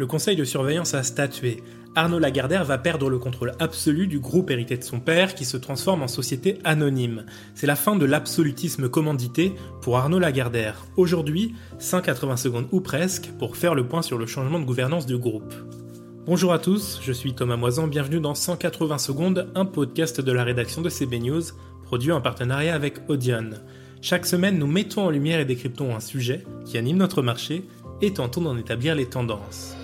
le conseil de surveillance a statué. Arnaud Lagardère va perdre le contrôle absolu du groupe hérité de son père qui se transforme en société anonyme. C'est la fin de l'absolutisme commandité pour Arnaud Lagardère. Aujourd'hui, 180 secondes ou presque pour faire le point sur le changement de gouvernance du groupe. Bonjour à tous, je suis Thomas Moisan, bienvenue dans 180 secondes, un podcast de la rédaction de CB News, produit en partenariat avec Audion. Chaque semaine, nous mettons en lumière et décryptons un sujet qui anime notre marché et tentons d'en établir les tendances.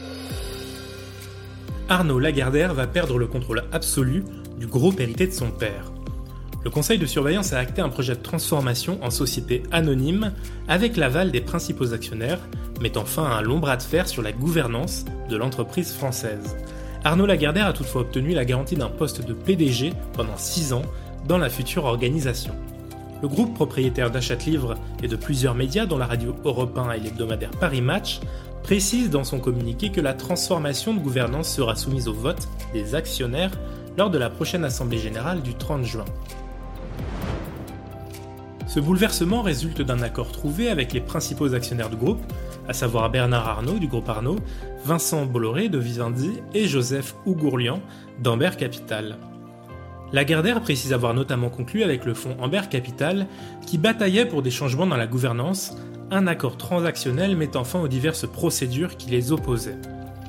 Arnaud Lagardère va perdre le contrôle absolu du groupe hérité de son père. Le conseil de surveillance a acté un projet de transformation en société anonyme avec l'aval des principaux actionnaires, mettant fin à un long bras de fer sur la gouvernance de l'entreprise française. Arnaud Lagardère a toutefois obtenu la garantie d'un poste de PDG pendant 6 ans dans la future organisation. Le groupe propriétaire d'Achat Livre et de plusieurs médias dont la radio Europe 1 et l'hebdomadaire Paris Match précise dans son communiqué que la transformation de gouvernance sera soumise au vote des actionnaires lors de la prochaine Assemblée générale du 30 juin. Ce bouleversement résulte d'un accord trouvé avec les principaux actionnaires du groupe, à savoir Bernard Arnault du groupe Arnault, Vincent Bolloré de Vivendi et Joseph Ougourlian d'Amber Capital. Lagardère précise avoir notamment conclu avec le fonds Amber Capital qui bataillait pour des changements dans la gouvernance un accord transactionnel mettant fin aux diverses procédures qui les opposaient.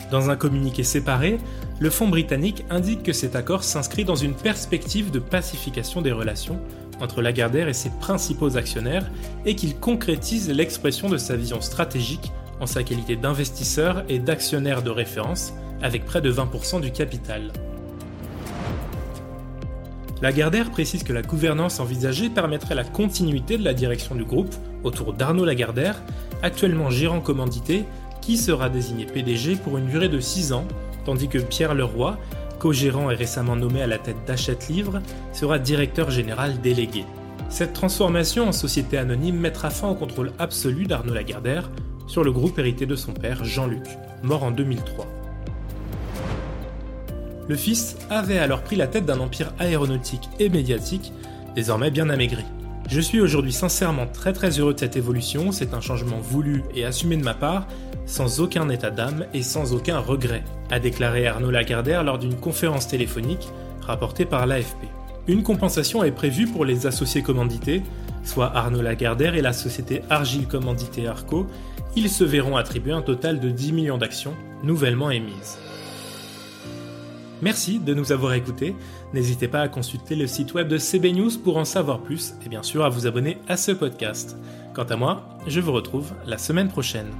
Dans un communiqué séparé, le fonds britannique indique que cet accord s'inscrit dans une perspective de pacification des relations entre Lagardère et ses principaux actionnaires et qu'il concrétise l'expression de sa vision stratégique en sa qualité d'investisseur et d'actionnaire de référence avec près de 20% du capital. Lagardère précise que la gouvernance envisagée permettrait la continuité de la direction du groupe autour d'Arnaud Lagardère, actuellement gérant commandité, qui sera désigné PDG pour une durée de 6 ans, tandis que Pierre Leroy, co-gérant et récemment nommé à la tête d'Achète Livre, sera directeur général délégué. Cette transformation en société anonyme mettra fin au contrôle absolu d'Arnaud Lagardère sur le groupe hérité de son père, Jean-Luc, mort en 2003. Le fils avait alors pris la tête d'un empire aéronautique et médiatique, désormais bien amaigri. Je suis aujourd'hui sincèrement très très heureux de cette évolution, c'est un changement voulu et assumé de ma part, sans aucun état d'âme et sans aucun regret, a déclaré Arnaud Lagardère lors d'une conférence téléphonique rapportée par l'AFP. Une compensation est prévue pour les associés commandités, soit Arnaud Lagardère et la société Argile Commandité Arco, ils se verront attribuer un total de 10 millions d'actions nouvellement émises. Merci de nous avoir écoutés. N'hésitez pas à consulter le site web de CB News pour en savoir plus et bien sûr à vous abonner à ce podcast. Quant à moi, je vous retrouve la semaine prochaine.